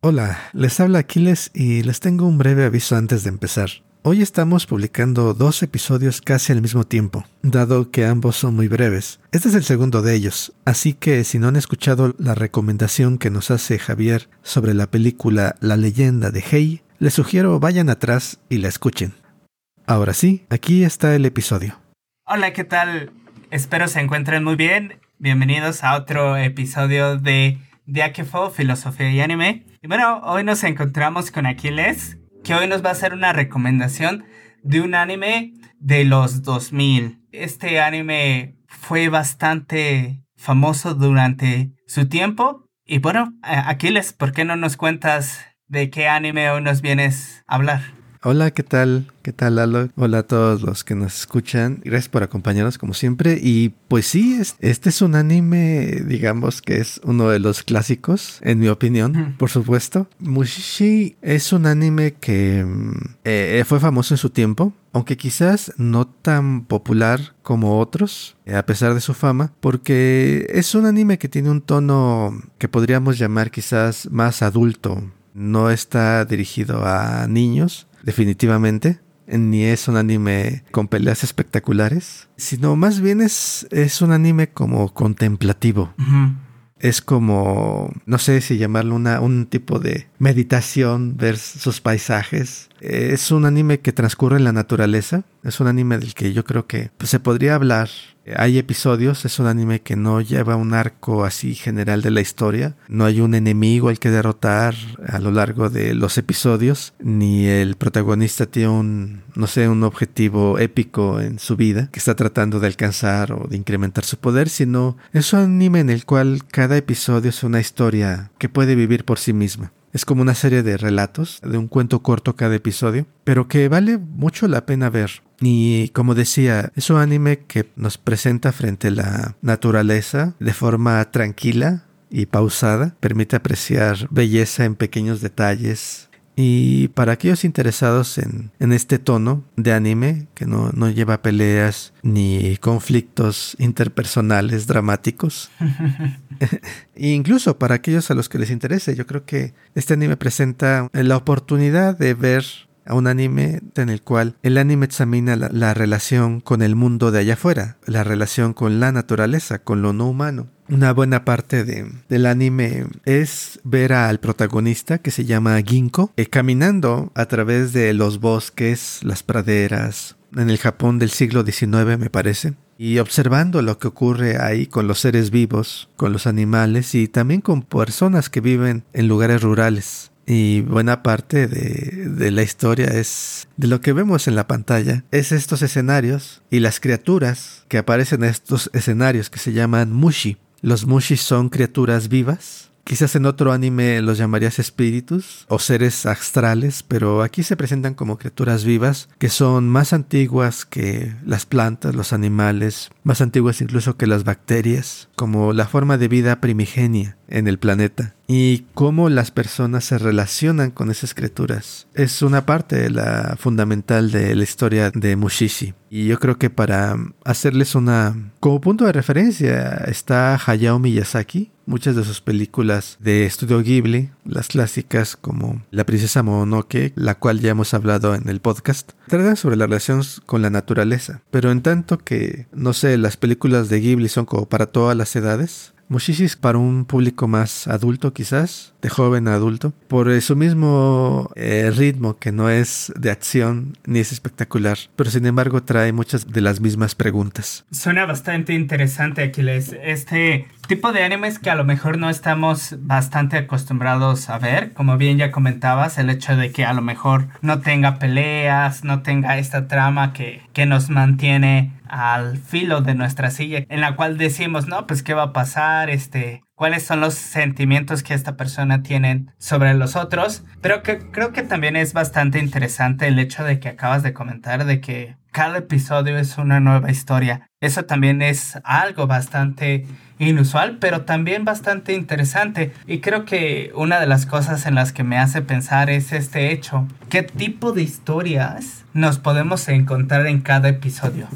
Hola, les habla Aquiles y les tengo un breve aviso antes de empezar. Hoy estamos publicando dos episodios casi al mismo tiempo, dado que ambos son muy breves. Este es el segundo de ellos, así que si no han escuchado la recomendación que nos hace Javier sobre la película La leyenda de Hey, les sugiero vayan atrás y la escuchen. Ahora sí, aquí está el episodio. Hola, ¿qué tal? Espero se encuentren muy bien. Bienvenidos a otro episodio de Diakefo, Filosofía y Anime. Bueno, hoy nos encontramos con Aquiles, que hoy nos va a hacer una recomendación de un anime de los 2000. Este anime fue bastante famoso durante su tiempo. Y bueno, Aquiles, ¿por qué no nos cuentas de qué anime hoy nos vienes a hablar? Hola, ¿qué tal? ¿Qué tal, Lalo? Hola a todos los que nos escuchan. Gracias por acompañarnos como siempre. Y pues sí, este es un anime, digamos que es uno de los clásicos, en mi opinión, por supuesto. Mushishi es un anime que mm, eh, fue famoso en su tiempo, aunque quizás no tan popular como otros, eh, a pesar de su fama, porque es un anime que tiene un tono que podríamos llamar quizás más adulto. No está dirigido a niños, definitivamente. Ni es un anime con peleas espectaculares, sino más bien es, es un anime como contemplativo. Es como, no sé si llamarlo una, un tipo de meditación, ver sus paisajes. Es un anime que transcurre en la naturaleza. Es un anime del que yo creo que pues, se podría hablar hay episodios, es un anime que no lleva un arco así general de la historia, no hay un enemigo al que derrotar a lo largo de los episodios, ni el protagonista tiene un, no sé, un objetivo épico en su vida que está tratando de alcanzar o de incrementar su poder, sino es un anime en el cual cada episodio es una historia que puede vivir por sí misma. Es como una serie de relatos, de un cuento corto cada episodio, pero que vale mucho la pena ver. Y como decía, es un anime que nos presenta frente a la naturaleza de forma tranquila y pausada, permite apreciar belleza en pequeños detalles, y para aquellos interesados en, este tono de anime, que no, lleva peleas ni conflictos interpersonales dramáticos, e incluso para aquellos a los que les interese, yo creo que este anime presenta la oportunidad de ver a un anime en el cual el anime examina la, relación con el mundo de allá afuera, la relación con la naturaleza, con lo no humano una buena parte de, del anime es ver al protagonista que se llama Ginkgo eh, caminando a través de los bosques, las praderas, en el Japón del siglo XIX me parece, y observando lo que ocurre ahí con los seres vivos, con los animales y también con personas que viven en lugares rurales. Y buena parte de, de, la historia es de lo que vemos en la pantalla, es estos escenarios y las criaturas que aparecen en estos escenarios que se llaman mushi. Los mushis son criaturas vivas. Quizás en otro anime los llamarías espíritus o seres astrales, pero aquí se presentan como criaturas vivas que son más antiguas que las plantas, los animales, más antiguas incluso que las bacterias, como la forma de vida primigenia en el planeta y cómo las personas se relacionan con esas criaturas. Es una parte de la fundamental de la historia de Mushishi. Y yo creo que para hacerles una... Como punto de referencia está Hayao Miyazaki. Muchas de sus películas de estudio Ghibli, las clásicas como La princesa Mononoke, la cual ya hemos hablado en el podcast, tratan sobre la relación con la naturaleza. Pero en tanto que, no sé, las películas de Ghibli son como para todas las edades, Mushishi para un público más adulto quizás, de joven a adulto, por su mismo eh, ritmo que no es de acción ni es espectacular, pero sin embargo trae muchas de las mismas preguntas. Suena bastante interesante, Aquiles. Este tipo de animes que a lo mejor no estamos bastante acostumbrados a ver, como bien ya comentabas, el hecho de que a lo mejor no tenga peleas, no tenga esta trama que, que nos mantiene al filo de nuestra silla, en la cual decimos, no, pues qué va a pasar, este, cuáles son los sentimientos que esta persona tiene sobre los otros, pero que creo que también es bastante interesante el hecho de que acabas de comentar de que cada episodio es una nueva historia. Eso también es algo bastante inusual, pero también bastante interesante. Y creo que una de las cosas en las que me hace pensar es este hecho. ¿Qué tipo de historias nos podemos encontrar en cada episodio?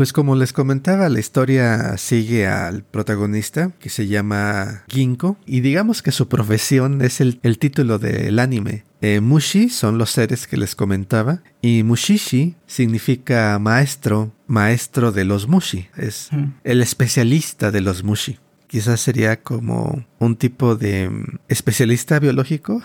Pues como les comentaba, la historia sigue al protagonista que se llama Ginko y digamos que su profesión es el, título del anime. Eh, mushi son los seres que les comentaba y Mushishi significa maestro, maestro de los mushi, es el especialista de los mushi quizás sería como un tipo de mm, especialista biológico,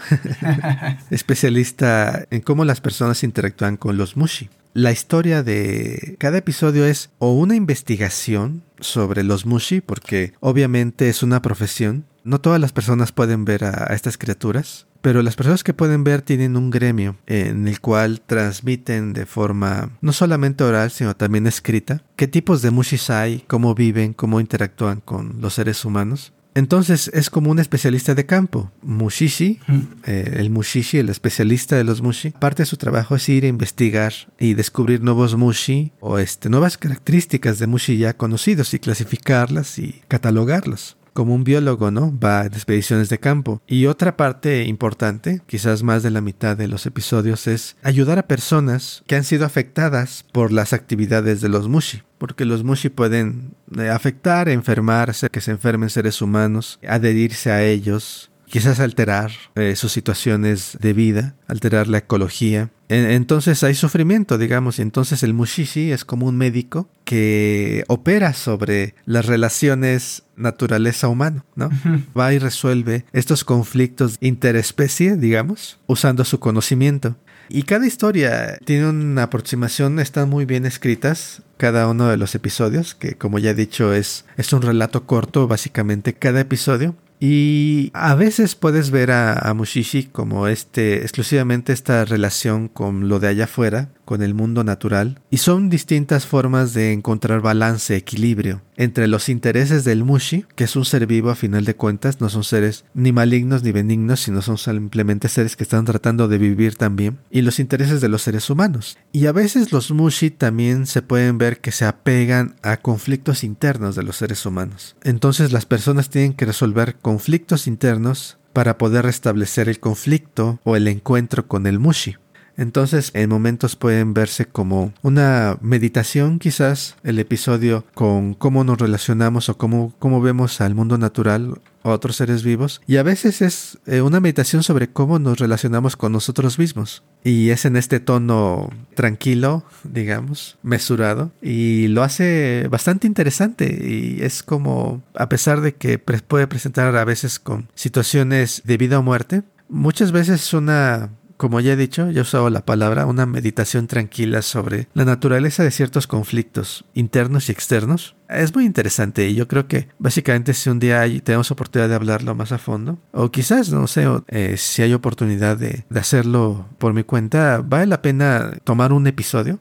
especialista en cómo las personas interactúan con los mushi. La historia de cada episodio es o una investigación sobre los mushi, porque obviamente es una profesión. No todas las personas pueden ver a, estas criaturas, pero las personas que pueden ver tienen un gremio en el cual transmiten de forma no solamente oral, sino también escrita, qué tipos de mushis hay, cómo viven, cómo interactúan con los seres humanos. Entonces es como un especialista de campo. Mushishi, eh, el Mushishi, el especialista de los Mushi, parte de su trabajo es ir a investigar y descubrir nuevos Mushi o este, nuevas características de Mushi ya conocidos y clasificarlas y catalogarlos como un biólogo, ¿no? Va a expediciones de campo. Y otra parte importante, quizás más de la mitad de los episodios, es ayudar a personas que han sido afectadas por las actividades de los mushi. Porque los mushi pueden eh, afectar, enfermarse, que se enfermen seres humanos, adherirse a ellos, quizás alterar eh, sus situaciones de vida, alterar la ecología. entonces hay sufrimiento, digamos, y entonces el mushishi es como un médico que opera sobre las relaciones naturaleza humano, ¿no? Va y resuelve estos conflictos interespecie, digamos, usando su conocimiento. Y cada historia tiene una aproximación, están muy bien escritas cada uno de los episodios, que como ya he dicho es, es un relato corto, básicamente cada episodio. Y a veces puedes ver a, Mushishi como este, exclusivamente esta relación con lo de allá afuera, con el mundo natural, y son distintas formas de encontrar balance, equilibrio entre los intereses del Mushi, que es un ser vivo a final de cuentas, no son seres ni malignos ni benignos, sino son simplemente seres que están tratando de vivir también, y los intereses de los seres humanos. Y a veces los Mushi también se pueden ver que se apegan a conflictos internos de los seres humanos. Entonces las personas tienen que resolver conflictos internos para poder restablecer el conflicto o el encuentro con el Mushi. Entonces, en momentos pueden verse como una meditación, quizás, el episodio con cómo nos relacionamos o cómo, cómo vemos al mundo natural o otros seres vivos. Y a veces es eh, una meditación sobre cómo nos relacionamos con nosotros mismos. Y es en este tono tranquilo, digamos, mesurado. Y lo hace bastante interesante. Y es como, a pesar de que puede presentar a veces con situaciones de vida o muerte, muchas veces es una como ya he dicho, ya he usado la palabra, una meditación tranquila sobre la naturaleza de ciertos conflictos internos y externos. Es muy interesante y yo creo que básicamente si un día tenemos oportunidad de hablarlo más a fondo, o quizás, no sé, eh, si hay oportunidad de, de hacerlo por mi cuenta, vale la pena tomar un episodio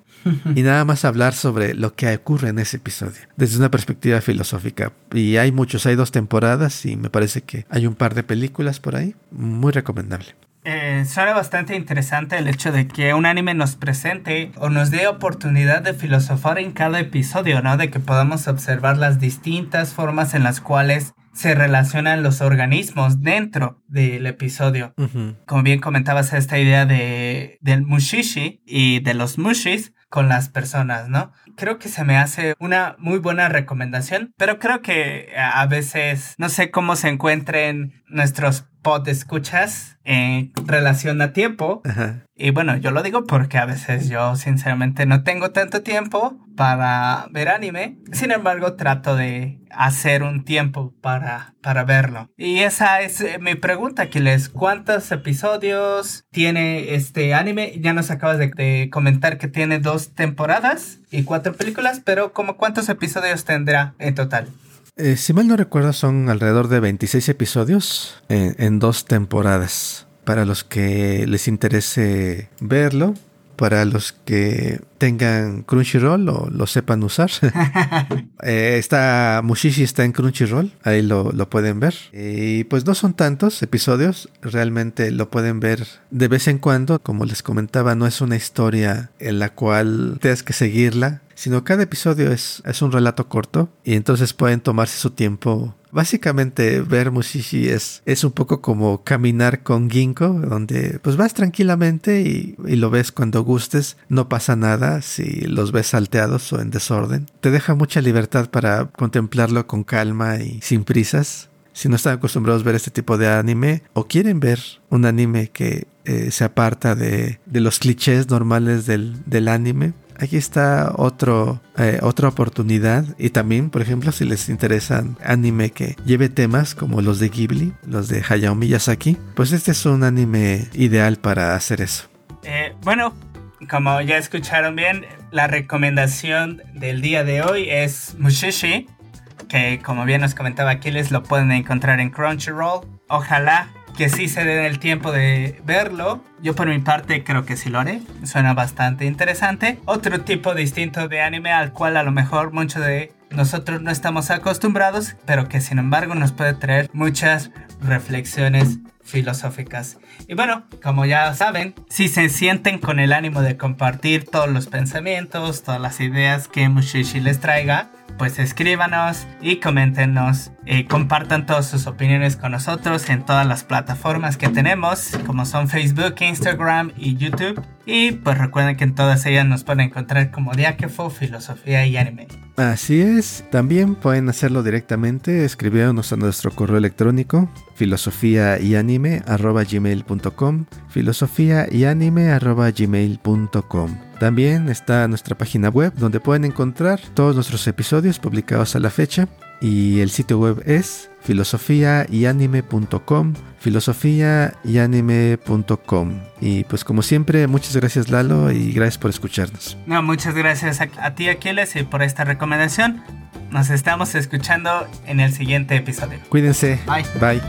y nada más hablar sobre lo que ocurre en ese episodio desde una perspectiva filosófica. Y hay muchos, hay dos temporadas y me parece que hay un par de películas por ahí. Muy recomendable. Eh, suena bastante interesante el hecho de que un anime nos presente o nos dé oportunidad de filosofar en cada episodio, ¿no? De que podamos observar las distintas formas en las cuales se relacionan los organismos dentro del episodio. Como bien comentabas, esta idea de, del mushishi y de los mushis con las personas, ¿no? Creo que se me hace una muy buena recomendación, pero creo que a veces no sé cómo se encuentren nuestros pod escuchas en relación a tiempo. Y bueno, yo lo digo porque a veces yo sinceramente no tengo tanto tiempo para ver anime. Sin embargo, trato de hacer un tiempo para, para verlo. Y esa es eh, mi pregunta, Aquiles. ¿Cuántos episodios tiene este anime? Ya nos acabas de, comentar que tiene dos temporadas y cuatro películas, pero ¿como cuántos episodios tendrá en total? Eh, si mal no recuerdo, son alrededor de 26 episodios en, dos temporadas. Para los que les interese verlo, para los que tengan Crunchyroll o lo sepan usar. eh, está Mushishi está en Crunchyroll, ahí lo, lo, pueden ver. Y pues no son tantos episodios, realmente lo pueden ver de vez en cuando. Como les comentaba, no es una historia en la cual tengas que seguirla sino cada episodio es, es un relato corto y entonces pueden tomarse su tiempo básicamente ver Mushishi es, es un poco como caminar con Ginkgo, donde pues vas tranquilamente y, y lo ves cuando gustes, no pasa nada si los ves salteados o en desorden. Te deja mucha libertad para contemplarlo con calma y sin prisas si no están acostumbrados a ver este tipo de anime o quieren ver un anime que eh, se aparta de, de, los clichés normales del, del anime, aquí está eh, otra oportunidad. Y también, por ejemplo, si les interesan anime que lleve temas como los de Ghibli, los de Hayao Miyazaki, pues este es un anime ideal para hacer eso. Eh, bueno, como ya escucharon bien, la recomendación del día de hoy es Mushishi que como bien nos comentaba Aquiles lo pueden encontrar en Crunchyroll. Ojalá que sí se den el tiempo de verlo. Yo por mi parte creo que sí lo haré. Suena bastante interesante. Otro tipo distinto de anime al cual a lo mejor muchos de nosotros no estamos acostumbrados, pero que sin embargo nos puede traer muchas reflexiones filosóficas. Y bueno, como ya saben, si se sienten con el ánimo de compartir todos los pensamientos, todas las ideas que Mushishi les traiga, pues escríbanos y coméntenos. y compartan todas sus opiniones con nosotros en todas las plataformas que tenemos, como son Facebook, Instagram y YouTube. Y pues recuerden que en todas ellas nos pueden encontrar como Diáquefo, Filosofía y Anime. Así es, también pueden hacerlo directamente escribiéndonos a nuestro correo electrónico filosofía y anime filosofía y anime también está nuestra página web donde pueden encontrar todos nuestros episodios publicados a la fecha. Y el sitio web es filosofiayanime.com filosofiayanime.com y pues como siempre muchas gracias Lalo y gracias por escucharnos. No muchas gracias a, a ti Aquiles y por esta recomendación. Nos estamos escuchando en el siguiente episodio. Cuídense. Bye. Bye